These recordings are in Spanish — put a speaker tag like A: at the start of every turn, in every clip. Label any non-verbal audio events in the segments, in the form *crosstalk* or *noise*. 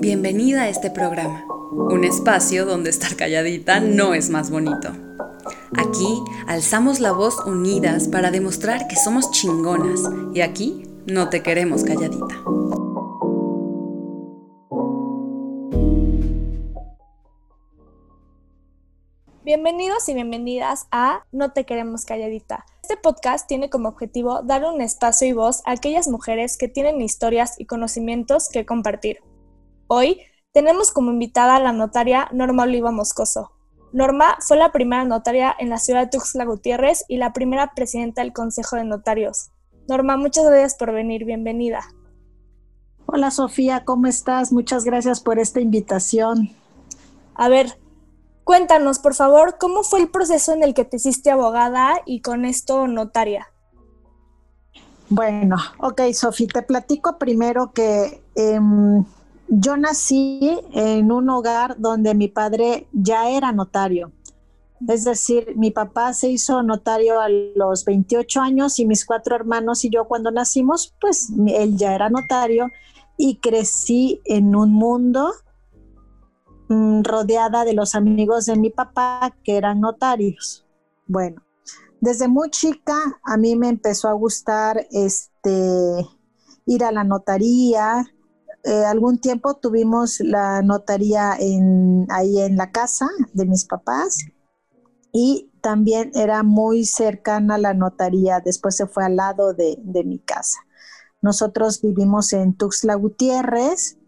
A: Bienvenida a este programa, un espacio donde estar calladita no es más bonito. Aquí alzamos la voz unidas para demostrar que somos chingonas y aquí no te queremos calladita.
B: Bienvenidos y bienvenidas a No te queremos calladita. Este podcast tiene como objetivo dar un espacio y voz a aquellas mujeres que tienen historias y conocimientos que compartir. Hoy tenemos como invitada a la notaria Norma Oliva Moscoso. Norma fue la primera notaria en la ciudad de Tuxtla Gutiérrez y la primera presidenta del Consejo de Notarios. Norma, muchas gracias por venir, bienvenida.
C: Hola Sofía, ¿cómo estás? Muchas gracias por esta invitación.
B: A ver, cuéntanos por favor, ¿cómo fue el proceso en el que te hiciste abogada y con esto notaria?
C: Bueno, ok, Sofía, te platico primero que em, yo nací en un hogar donde mi padre ya era notario. Es decir, mi papá se hizo notario a los 28 años y mis cuatro hermanos y yo cuando nacimos, pues él ya era notario y crecí en un mundo mm, rodeada de los amigos de mi papá que eran notarios. Bueno, desde muy chica a mí me empezó a gustar este ir a la notaría, eh, algún tiempo tuvimos la notaría en, ahí en la casa de mis papás y también era muy cercana la notaría, después se fue al lado de, de mi casa. Nosotros vivimos en Tuxtla Gutiérrez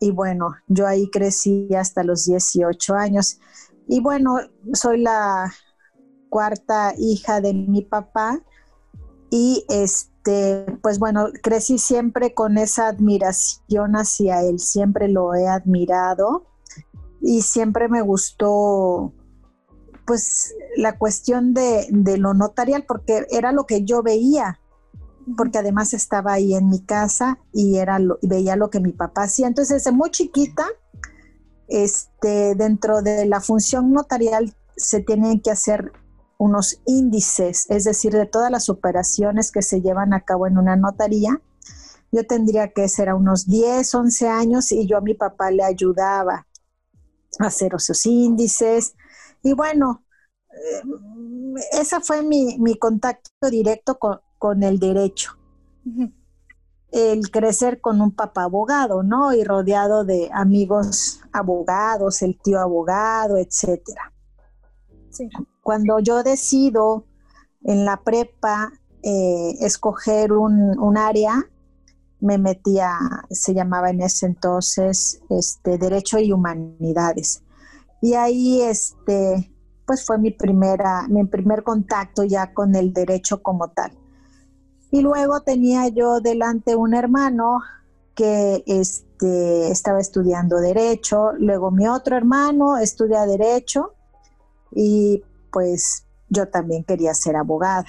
C: y bueno, yo ahí crecí hasta los 18 años. Y bueno, soy la cuarta hija de mi papá y este pues bueno, crecí siempre con esa admiración hacia él, siempre lo he admirado y siempre me gustó pues la cuestión de, lo notarial porque era lo que yo veía, porque además estaba ahí en mi casa y era veía lo que mi papá hacía. Entonces, desde muy chiquita, este, dentro de la función notarial se tienen que hacer unos índices, es decir, de todas las operaciones que se llevan a cabo en una notaría. Yo tendría que ser a unos 10, 11 años y yo a mi papá le ayudaba a hacer esos índices. Y bueno, eh, ese fue mi, contacto directo con, el derecho. El crecer con un papá abogado, ¿no? Y rodeado de amigos abogados, el tío abogado, etcétera. Sí cuando yo decido en la prepa eh, escoger un, área, me metía, se llamaba en ese entonces, este, Derecho y Humanidades. Y ahí, este, pues fue mi primera, mi primer contacto ya con el derecho como tal. Y luego tenía yo delante un hermano que este, estaba estudiando derecho, luego mi otro hermano estudia derecho y pues yo también quería ser abogada.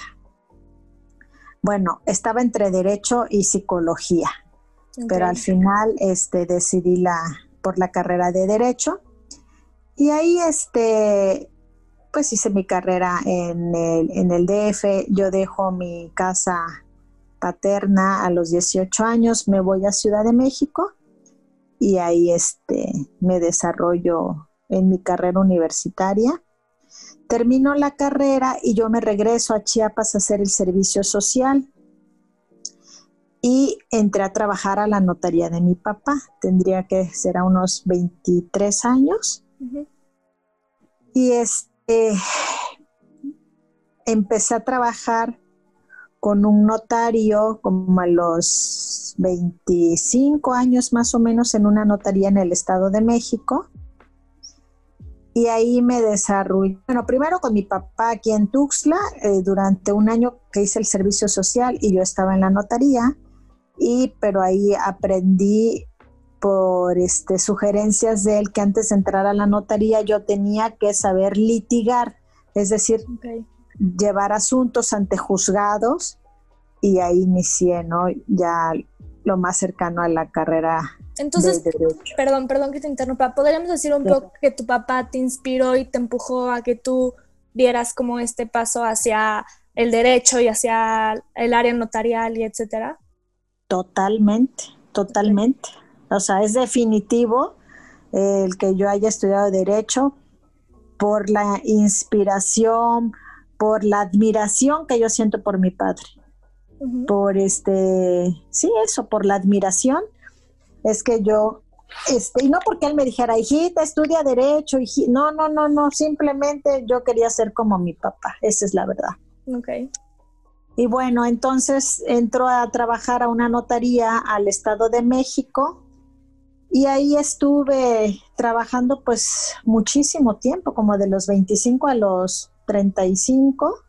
C: Bueno, estaba entre derecho y psicología, pero al final este, decidí la, por la carrera de derecho. Y ahí este, pues hice mi carrera en el, en el DF, yo dejo mi casa paterna a los 18 años, me voy a Ciudad de México y ahí este, me desarrollo en mi carrera universitaria Termino la carrera y yo me regreso a Chiapas a hacer el servicio social y entré a trabajar a la notaría de mi papá. Tendría que ser a unos 23 años. Y este, empecé a trabajar con un notario como a los 25 años más o menos en una notaría en el Estado de México y ahí me desarrollé, bueno, primero con mi papá aquí en Tuxtla, eh, durante un año que hice el servicio social y yo estaba en la notaría, y pero ahí aprendí por este, sugerencias de él que antes de entrar a la notaría yo tenía que saber litigar, es decir, llevar asuntos ante juzgados y ahí inicié, ¿no? Ya lo más cercano a la carrera
B: entonces, perdón, perdón que te interrumpa. ¿Podríamos decir un poco que tu papá te inspiró y te empujó a que tú vieras como este paso hacia el derecho y hacia el área notarial y etcétera?
C: Totalmente, totalmente. o sea, es definitivo el que yo haya estudiado derecho por la inspiración, por la admiración que yo siento por mi padre. Por este, sí, eso, por la admiración. Es que yo, este, y no porque él me dijera, hijita, estudia derecho, no, no, no, no, simplemente yo quería ser como mi papá, esa es la verdad.
B: Ok.
C: Y bueno, entonces entró a trabajar a una notaría al Estado de México y ahí estuve trabajando pues muchísimo tiempo, como de los 25 a los 35.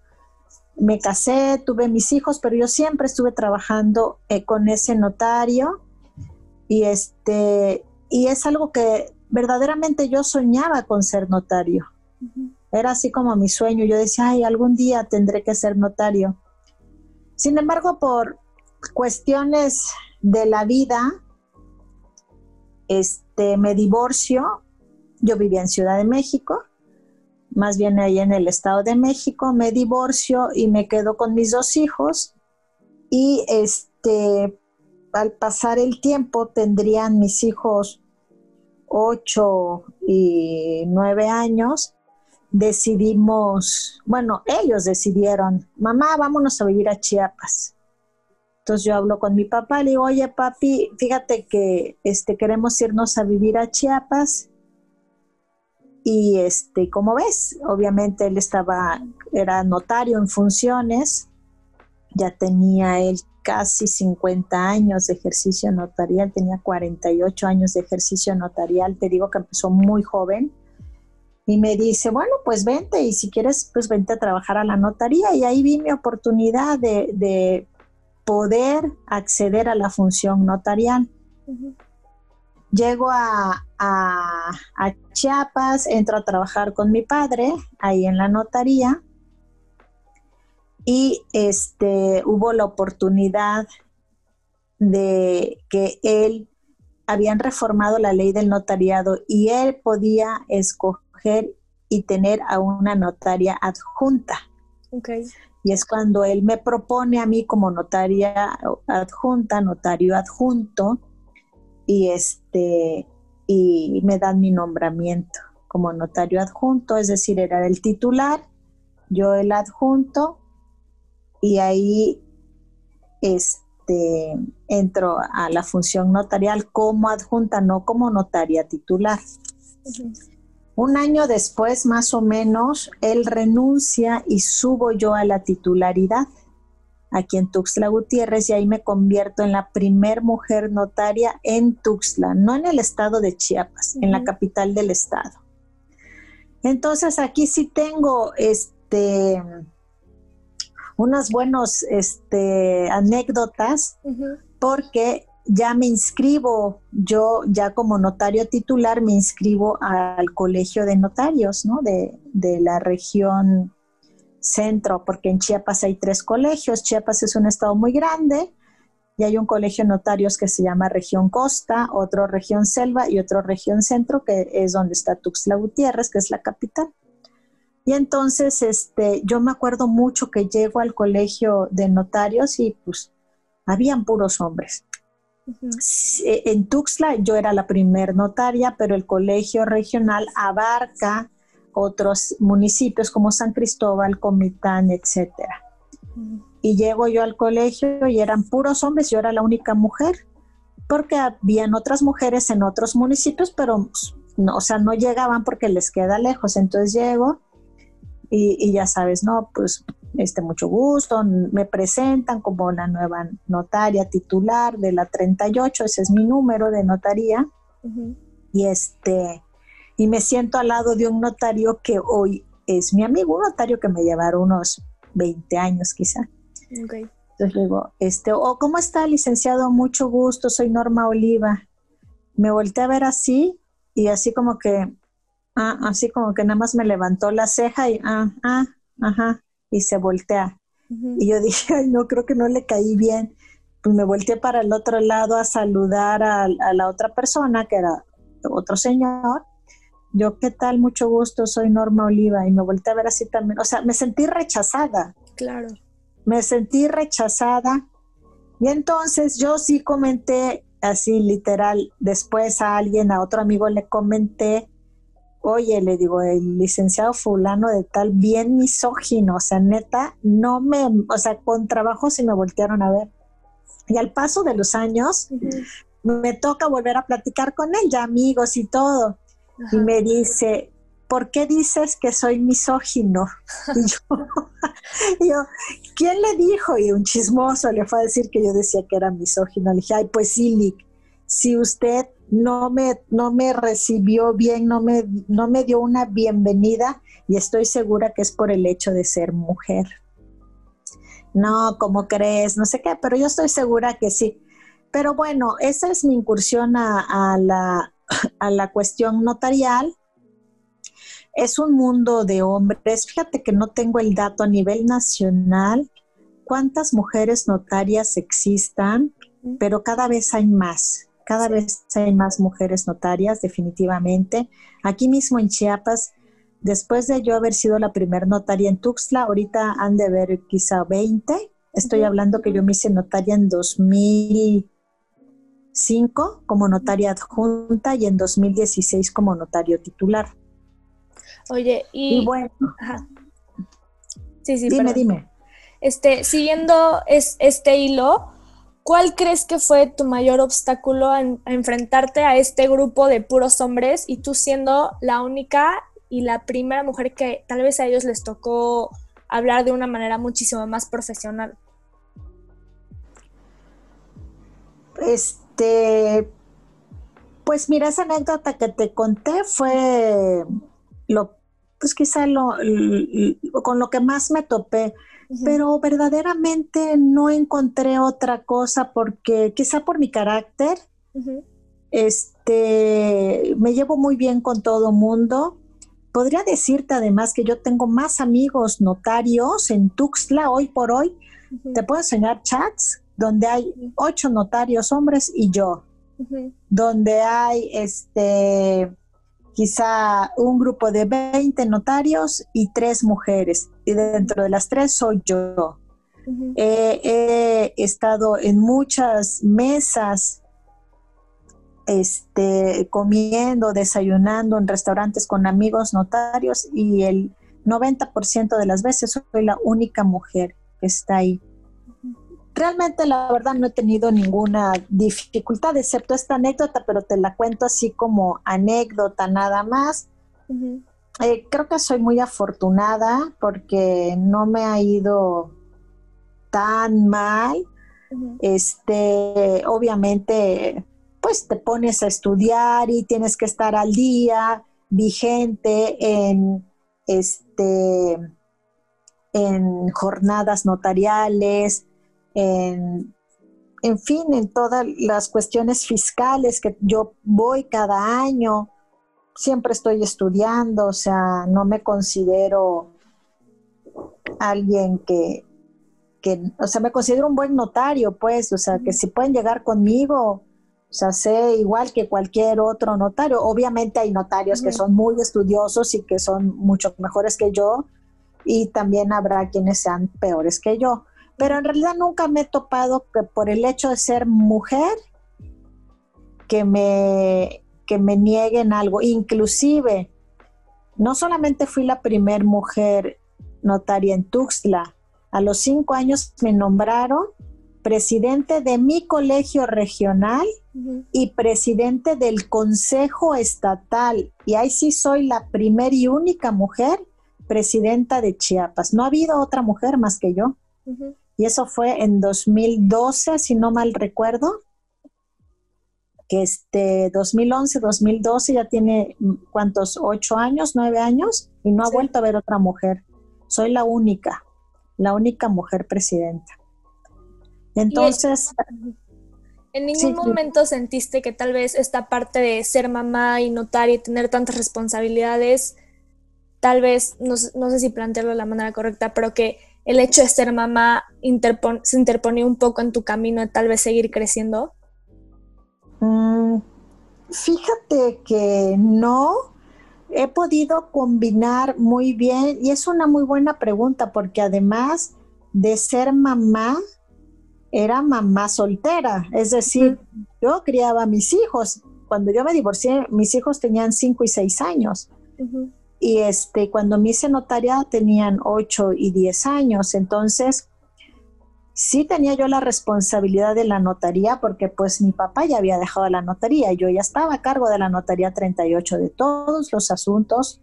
C: Me casé, tuve mis hijos, pero yo siempre estuve trabajando eh, con ese notario y este y es algo que verdaderamente yo soñaba con ser notario. Era así como mi sueño. Yo decía, ay, algún día tendré que ser notario. Sin embargo, por cuestiones de la vida, este, me divorcio. Yo vivía en Ciudad de México, más bien ahí en el Estado de México. Me divorcio y me quedo con mis dos hijos. Y este, al pasar el tiempo tendrían mis hijos ocho y nueve años decidimos, bueno, ellos decidieron, mamá, vámonos a vivir a Chiapas. Entonces yo hablo con mi papá, le digo, oye papi, fíjate que este, queremos irnos a vivir a Chiapas. Y este, como ves, obviamente él estaba, era notario en funciones, ya tenía él casi 50 años de ejercicio notarial, tenía 48 años de ejercicio notarial, te digo que empezó muy joven y me dice, bueno, pues vente y si quieres, pues vente a trabajar a la notaría. Y ahí vi mi oportunidad de, poder acceder a la función notarial. Llego a, a, Chiapas, entro a trabajar con mi padre ahí en la notaría y este, hubo la oportunidad de que él habían reformado la ley del notariado y él podía escoger y tener a una notaria adjunta. Y es cuando él me propone a mí como notaria adjunta, notario adjunto, y este y me dan mi nombramiento como notario adjunto, es decir, era el titular, yo el adjunto, y ahí este entro a la función notarial como adjunta, no como notaria titular. Un año después, más o menos, él renuncia y subo yo a la titularidad aquí en Tuxtla Gutiérrez y ahí me convierto en la primer mujer notaria en Tuxtla, no en el estado de Chiapas, en la capital del estado. Entonces aquí sí tengo este unas buenas este, anécdotas porque ya me inscribo, yo ya como notario titular me inscribo al colegio de notarios, ¿no? De, la región centro, porque en Chiapas hay tres colegios, Chiapas es un estado muy grande y hay un colegio de notarios que se llama región costa, otro región selva y otro región centro, que es donde está Tuxtla Gutiérrez, que es la capital. Y entonces, este, yo me acuerdo mucho que llego al colegio de notarios y pues habían puros hombres. Eh, en Tuxtla yo era la primer notaria, pero el colegio regional abarca otros municipios como San Cristóbal, Comitán, etcétera. Y llego yo al colegio y eran puros hombres, yo era la única mujer, porque habían otras mujeres en otros municipios, pero no, o sea, no llegaban porque les queda lejos. Entonces llego y, y ya sabes, no, pues este, mucho gusto, me presentan como la nueva notaria titular de la 38, ese es mi número de notaría, y este, y me siento al lado de un notario que hoy es mi amigo, un notario que me llevará unos 20 años quizá. Entonces le digo, este, oh, ¿cómo está, licenciado? Mucho gusto, soy Norma Oliva. Me volteé a ver así y así como que, ah, así como que nada más me levantó la ceja y, ah, ah, ajá, y se voltea. Y yo *laughs* dije, ay, no, creo que no le caí bien. Pues me volteé para el otro lado a saludar a, la otra persona, que era otro señor. Yo, ¿qué tal? Mucho gusto, soy Norma Oliva. Y me volteé a ver así también. O sea, me sentí rechazada.
B: Claro.
C: Me sentí rechazada. Y entonces yo sí comenté así literal, después a alguien, a otro amigo le comenté, oye, le digo, el licenciado fulano de tal, bien misógino, o sea, neta, no me, o sea, con trabajo sí me voltearon a ver. Y al paso de los años, me toca volver a platicar con él, ya amigos y todo. Y me dice, ¿por qué dices que soy misógino? *laughs* *laughs* Y yo, ¿quién le dijo? Y un chismoso le fue a decir que yo decía que era misógino. Le dije, ay, pues sí, si usted no me, no me recibió bien, no me, no me dio una bienvenida, y estoy segura que es por el hecho de ser mujer. No, ¿cómo crees? No sé qué, pero yo estoy segura que sí. Pero bueno, esa es mi incursión a, la, a la cuestión notarial es un mundo de hombres. Fíjate que no tengo el dato a nivel nacional, cuántas mujeres notarias existan, pero cada vez hay más. Cada vez hay más mujeres notarias, definitivamente. Aquí mismo en Chiapas, después de yo haber sido la primer notaria en Tuxtla, ahorita han de ver quizá 20. Estoy hablando que yo me hice notaria en 2005 como notaria adjunta y en 2016 como notario titular.
B: Oye, y,
C: bueno.
B: Sí, sí,
C: dime, dime.
B: Este, siguiendo es, este hilo, ¿cuál crees que fue tu mayor obstáculo a, enfrentarte a este grupo de puros hombres y tú siendo la única y la primera mujer que tal vez a ellos les tocó hablar de una manera muchísimo más profesional?
C: Este, pues mira, esa anécdota que te conté fue lo pues quizá lo, con lo que más me topé, pero verdaderamente no encontré otra cosa porque quizá por mi carácter, este, me llevo muy bien con todo mundo. Podría decirte además que yo tengo más amigos notarios en Tuxtla hoy por hoy. Te puedo enseñar chats donde hay ocho notarios hombres y yo, donde hay este quizá un grupo de 20 notarios y tres mujeres. Y dentro de las tres soy yo. he estado en muchas mesas este, comiendo, desayunando en restaurantes con amigos notarios y el 90% de las veces soy la única mujer que está ahí. Realmente la verdad no he tenido ninguna dificultad, excepto esta anécdota, pero te la cuento así como anécdota nada más. Eh, creo que soy muy afortunada porque no me ha ido tan mal. Este, obviamente, pues te pones a estudiar y tienes que estar al día, vigente en este en jornadas notariales, en, en fin, en todas las cuestiones fiscales que yo voy cada año, siempre estoy estudiando, o sea, no me considero alguien que, que, o sea, me considero un buen notario, pues, o sea, que si pueden llegar conmigo, o sea, sé igual que cualquier otro notario. Obviamente hay notarios que son muy estudiosos y que son mucho mejores que yo, y también habrá quienes sean peores que yo. Pero en realidad nunca me he topado que por el hecho de ser mujer que me, que me nieguen algo. Inclusive, no solamente fui la primer mujer notaria en Tuxtla, a los cinco años me nombraron presidente de mi colegio regional y presidente del consejo estatal. Y ahí sí soy la primera y única mujer presidenta de Chiapas. No ha habido otra mujer más que yo y eso fue en 2012, si no mal recuerdo, este 2011, 2012 ya tiene mm, cuántos, ocho años, nueve años y no ha vuelto a ver otra mujer. Soy la única, la única mujer presidenta. Entonces...
B: ¿En ningún momento sentiste que tal vez esta parte de ser mamá y notar y tener tantas responsabilidades, tal vez, no, no sé si plantearlo de la manera correcta, pero que el hecho de ser mamá se interpone un poco en tu camino de tal vez seguir creciendo?
C: Mm, fíjate que no. He podido combinar muy bien y es una muy buena pregunta porque además de ser mamá, era mamá soltera, es decir, yo criaba a mis hijos. Cuando yo me divorcié, mis hijos tenían 5 y 6 años. Y este, cuando me hice notaria tenían 8 y 10 años. Entonces, sí tenía yo la responsabilidad de la notaría porque pues mi papá ya había dejado la notaría. Yo ya estaba a cargo de la notaría 38 de todos los asuntos.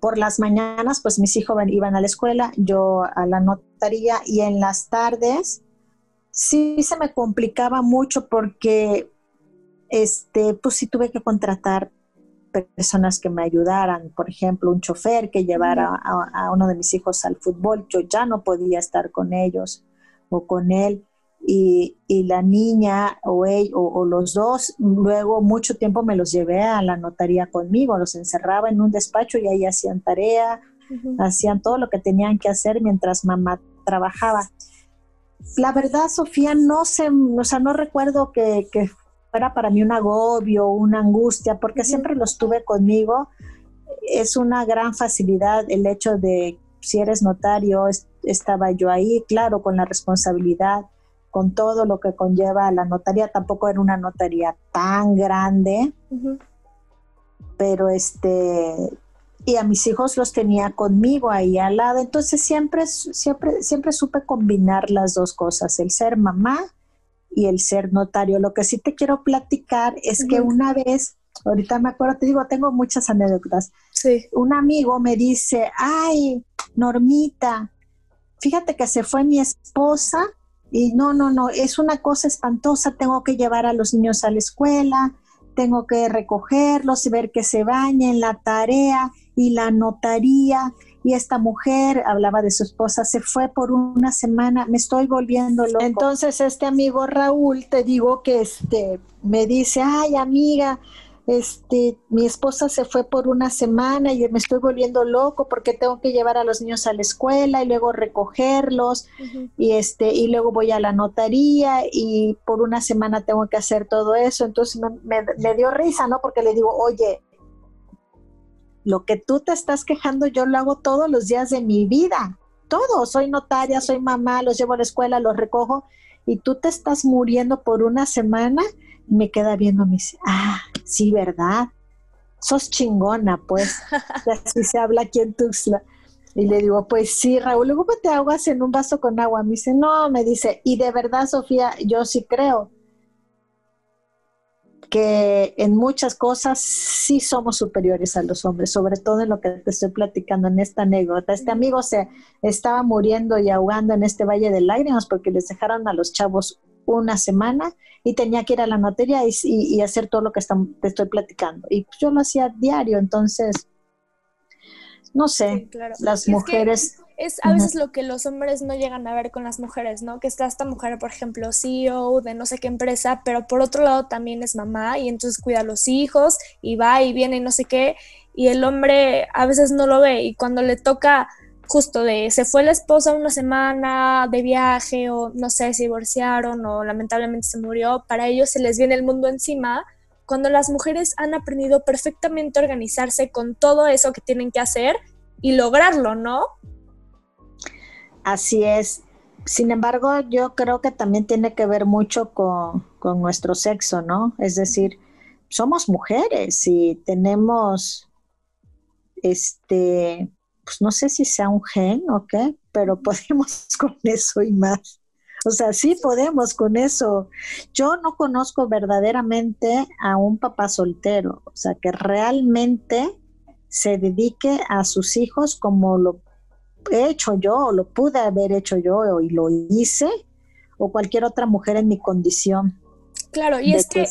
C: Por las mañanas, pues mis hijos iban a la escuela, yo a la notaría y en las tardes sí se me complicaba mucho porque, este, pues sí tuve que contratar personas que me ayudaran, por ejemplo, un chofer que llevara a, uno de mis hijos al fútbol, yo ya no podía estar con ellos o con él. Y, la niña o, él, o, los dos, luego mucho tiempo me los llevé a la notaría conmigo, los encerraba en un despacho y ahí hacían tarea, hacían todo lo que tenían que hacer mientras mamá trabajaba la verdad, Sofía, no sé, o sea, no recuerdo que, fuera para mí un agobio, una angustia, porque siempre los tuve conmigo. Es una gran facilidad el hecho de, si eres notario, estaba yo ahí, claro, con la responsabilidad, con todo lo que conlleva la notaría. Tampoco era una notaría tan grande, pero este, y a mis hijos los tenía conmigo ahí al lado. Entonces siempre, siempre, siempre supe combinar las dos cosas, el ser mamá y el ser notario. Lo que sí te quiero platicar es que una vez, ahorita me acuerdo, te digo, tengo muchas anécdotas.
B: Sí.
C: Un amigo me dice, ay, Normita, fíjate que se fue mi esposa y no, no, no, es una cosa espantosa, tengo que llevar a los niños a la escuela, tengo que recogerlos y ver que se bañen, la tarea y la notaría. Y esta mujer, hablaba de su esposa, se fue por una semana, me estoy volviendo loco. Entonces este amigo Raúl, te digo que este, me dice, ay amiga, este, mi esposa se fue por una semana y me estoy volviendo loco porque tengo que llevar a los niños a la escuela y luego recogerlos y este, y luego voy a la notaría y por una semana tengo que hacer todo eso. Entonces me, me dio risa, ¿no? Porque le digo, oye, lo que tú te estás quejando yo lo hago todos los días de mi vida. Todo, soy notaria, soy mamá, los llevo a la escuela, los recojo y tú te estás muriendo por una semana me queda viendo, me dice, ah, sí, ¿verdad? Sos chingona, pues. *laughs* Así se habla aquí en Tuxtla. Y le digo, pues sí, Raúl, luego te aguas en un vaso con agua. Me dice, no, me dice, y de verdad, Sofía, yo sí creo que en muchas cosas sí somos superiores a los hombres, sobre todo en lo que te estoy platicando en esta anécdota. Este amigo se estaba muriendo y ahogando en este Valle de Lágrimas porque les dejaron a los chavos una semana y tenía que ir a la notaría y, hacer todo lo que te estoy platicando. Y yo lo hacía diario, entonces, no sé, las mujeres...
B: Es, a veces lo que los hombres no llegan a ver con las mujeres, ¿no? Que está esta mujer, por ejemplo, CEO de no sé qué empresa, pero por otro lado también es mamá y entonces cuida a los hijos y va y viene y no sé qué, y el hombre a veces no lo ve y cuando le toca justo de se fue la esposa una semana de viaje o no sé, se divorciaron o lamentablemente se murió, para ellos se les viene el mundo encima, cuando las mujeres han aprendido perfectamente a organizarse con todo eso que tienen que hacer y lograrlo, ¿no?
C: Así es. Sin embargo, yo creo que también tiene que ver mucho con, con nuestro sexo, ¿no? Es decir, somos mujeres y tenemos este pues no sé si sea un gen o qué, pero podemos *laughs* con eso y más. O sea, sí podemos con eso. Yo no conozco verdaderamente a un papá soltero, o sea, que realmente se dedique a sus hijos como lo he hecho yo, o lo pude haber hecho yo, y lo hice, o cualquier otra mujer en mi condición.
B: Claro, y es que,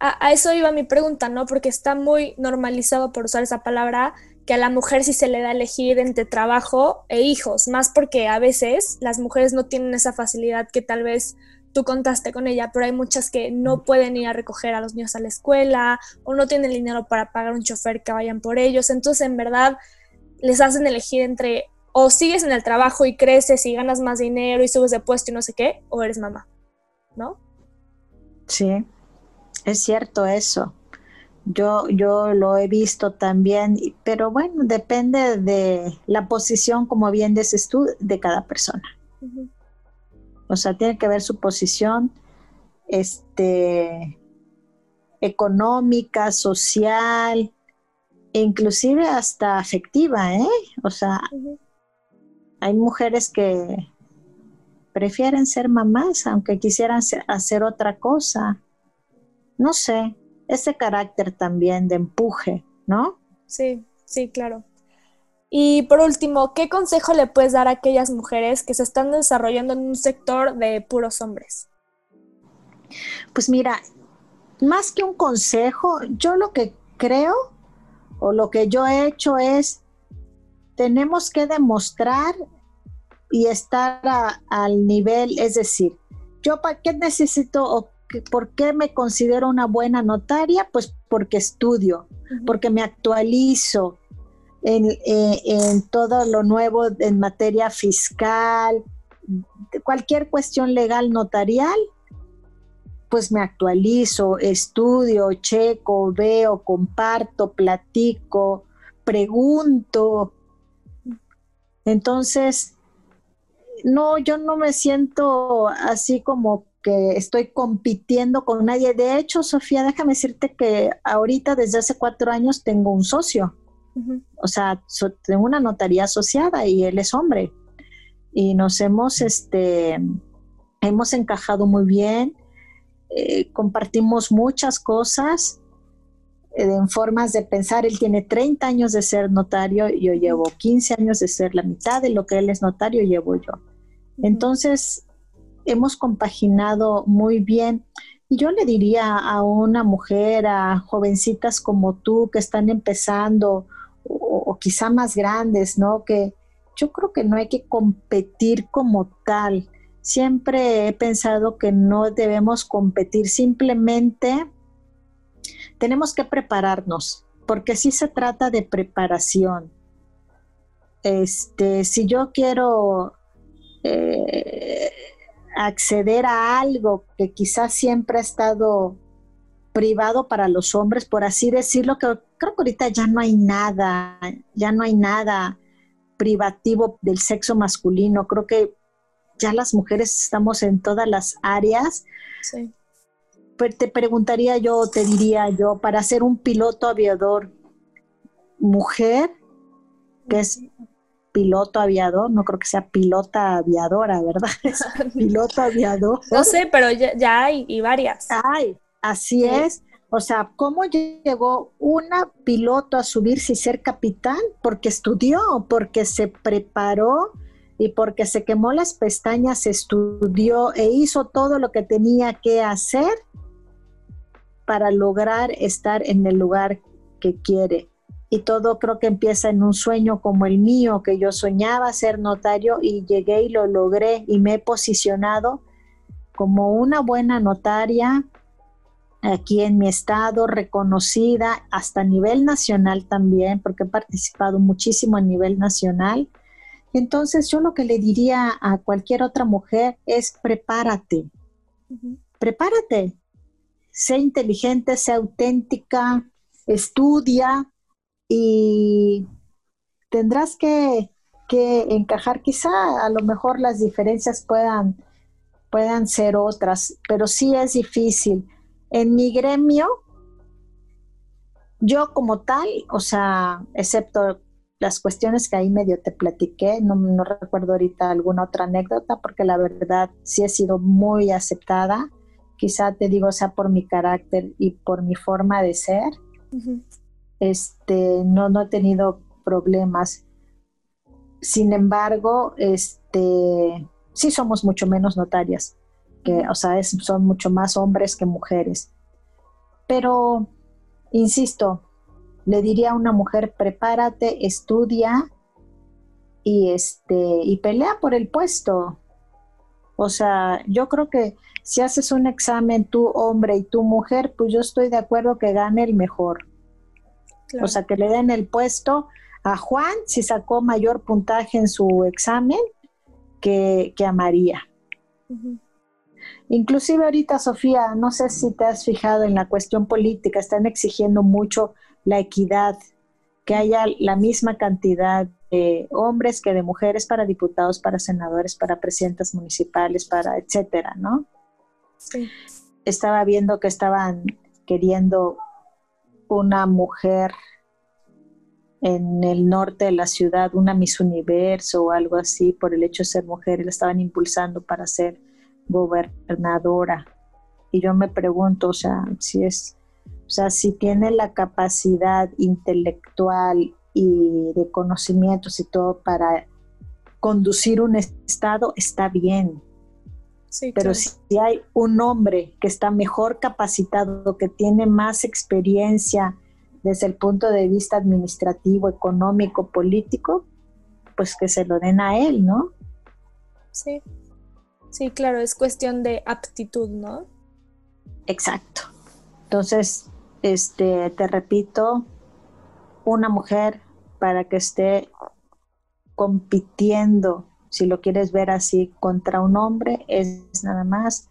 B: a, a, eso iba mi pregunta, ¿no? Porque está muy normalizado por usar esa palabra que a la mujer sí se le da elegir entre trabajo e hijos, más porque a veces las mujeres no tienen esa facilidad que tal vez tú contaste con ella, pero hay muchas que no pueden ir a recoger a los niños a la escuela o no tienen dinero para pagar un chofer que vayan por ellos, entonces en verdad les hacen elegir entre o sigues en el trabajo y creces y ganas más dinero y subes de puesto y no sé qué, o eres mamá, ¿no?
C: Sí, es cierto eso. Yo, yo lo he visto también, pero bueno, depende de la posición, como bien dices tú, de cada persona. O sea, tiene que ver su posición este, económica, social, e inclusive hasta afectiva, ¿eh? O sea, hay mujeres que prefieren ser mamás aunque quisieran hacer otra cosa. No sé, ese carácter también de empuje, ¿no?
B: Sí, sí, claro. Y por último, ¿qué consejo le puedes dar a aquellas mujeres que se están desarrollando en un sector de puros hombres?
C: Pues mira, más que un consejo, yo lo que creo o lo que yo he hecho es, tenemos que demostrar y estar al nivel, es decir, yo para qué necesito o por qué me considero una buena notaria, pues porque estudio, porque me actualizo, eh, en, todo lo nuevo en materia fiscal, cualquier cuestión legal notarial, pues me actualizo, estudio, checo, veo, comparto, platico, pregunto. Entonces, no, yo no me siento así como que estoy compitiendo con nadie. De hecho, Sofía, déjame decirte que ahorita desde hace cuatro años tengo un socio. O sea, tengo una notaría asociada y él es hombre. Y nos hemos, este, hemos encajado muy bien, eh, compartimos muchas cosas eh, en formas de pensar. Él tiene 30 años de ser notario, y yo llevo 15 años de ser la mitad de lo que él es notario, llevo yo. Entonces, hemos compaginado muy bien. Y yo le diría a una mujer, a jovencitas como tú que están empezando o, quizá más grandes, ¿no? Que yo creo que no hay que competir como tal. Siempre he pensado que no debemos competir, simplemente tenemos que prepararnos, porque sí se trata de preparación. Este, si yo quiero eh, acceder a algo que quizás siempre ha estado privado para los hombres, por así decirlo, que creo que ahorita ya no hay nada, ya no hay nada privativo del sexo masculino. Creo que ya las mujeres estamos en todas las áreas. Sí. Pues te preguntaría yo, te diría yo, para ser un piloto aviador mujer, que es piloto aviador, no creo que sea pilota aviadora, ¿verdad? *laughs* piloto aviador.
B: No sé, pero ya, hay y varias.
C: Hay, Así es. O sea, ¿cómo llegó una piloto a subirse y ser capitán? Porque estudió, porque se preparó y porque se quemó las pestañas, estudió e hizo todo lo que tenía que hacer para lograr estar en el lugar que quiere. Y todo creo que empieza en un sueño como el mío, que yo soñaba ser notario y llegué y lo logré y me he posicionado como una buena notaria, aquí en mi estado, reconocida hasta a nivel nacional también, porque he participado muchísimo a nivel nacional. Entonces yo lo que le diría a cualquier otra mujer es prepárate, prepárate, sé inteligente, sé auténtica, estudia y tendrás que, que encajar, quizá a lo mejor las diferencias puedan, puedan ser otras, pero sí es difícil en mi gremio, yo como tal, o sea, excepto las cuestiones que ahí medio te platiqué, no, recuerdo ahorita alguna otra anécdota, porque la verdad sí he sido muy aceptada. Quizá te digo, sea por mi carácter y por mi forma de ser. Este, no, no he tenido problemas. Sin embargo, este, sí somos mucho menos notarias que, o sea, son mucho más hombres que mujeres. Pero, insisto, le diría a una mujer, prepárate, estudia y, este, y pelea por el puesto. O sea, yo creo que si haces un examen tú hombre y tú mujer, pues yo estoy de acuerdo que gane el mejor. O sea, que le den el puesto a Juan si sacó mayor puntaje en su examen que, a María. Inclusive ahorita, Sofía, no sé si te has fijado en la cuestión política, están exigiendo mucho la equidad, que haya la misma cantidad de hombres que de mujeres para diputados, para senadores, para presidentas municipales, para etcétera, ¿no? Sí. Estaba viendo que estaban queriendo una mujer en el norte de la ciudad, una Miss Universo o algo así, por el hecho de ser mujer, la estaban impulsando para ser gobernadora. Y yo me pregunto, o sea, si es, o sea, si tiene la capacidad intelectual y de conocimientos y todo para conducir un estado, está bien. Pero si hay un hombre que está mejor capacitado, que tiene más experiencia, desde el punto de vista administrativo, económico, político, pues que se lo den a él, ¿no?
B: Sí, sí, claro, es cuestión de aptitud, ¿no?
C: Exacto. Entonces, este, te repito, una mujer para que esté compitiendo, si lo quieres ver así, contra un hombre, es nada más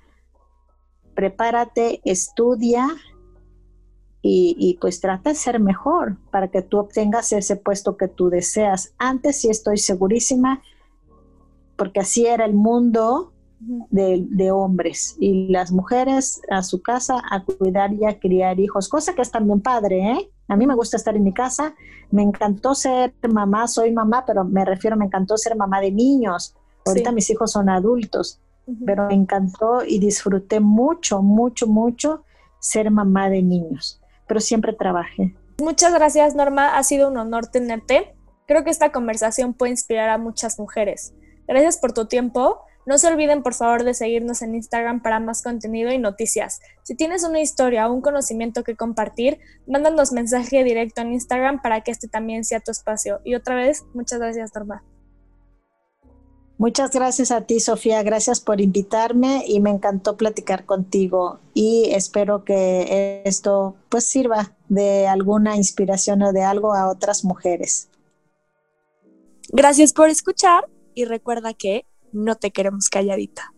C: prepárate, estudia, y, pues trata de ser mejor para que tú obtengas ese puesto que tú deseas. Antes sí estoy segurísima, porque así era el mundo de, hombres y las mujeres a su casa a cuidar y a criar hijos, cosa que es también padre, ¿eh? A mí me gusta estar en mi casa, me encantó ser mamá, soy mamá, pero me refiero, me encantó ser mamá de niños. Ahorita mis hijos son adultos, pero me encantó y disfruté mucho, mucho, mucho ser mamá de niños pero siempre trabajé.
B: Muchas gracias Norma, ha sido un honor tenerte. Creo que esta conversación puede inspirar a muchas mujeres. Gracias por tu tiempo. No se olviden por favor de seguirnos en Instagram para más contenido y noticias. Si tienes una historia o un conocimiento que compartir, mándanos mensaje directo en Instagram para que este también sea tu espacio. Y otra vez, muchas gracias Norma.
C: Muchas gracias a ti, Sofía. Gracias por invitarme y me encantó platicar contigo y espero que esto pues sirva de alguna inspiración o de algo a otras mujeres.
B: Gracias por escuchar y recuerda que no te queremos calladita.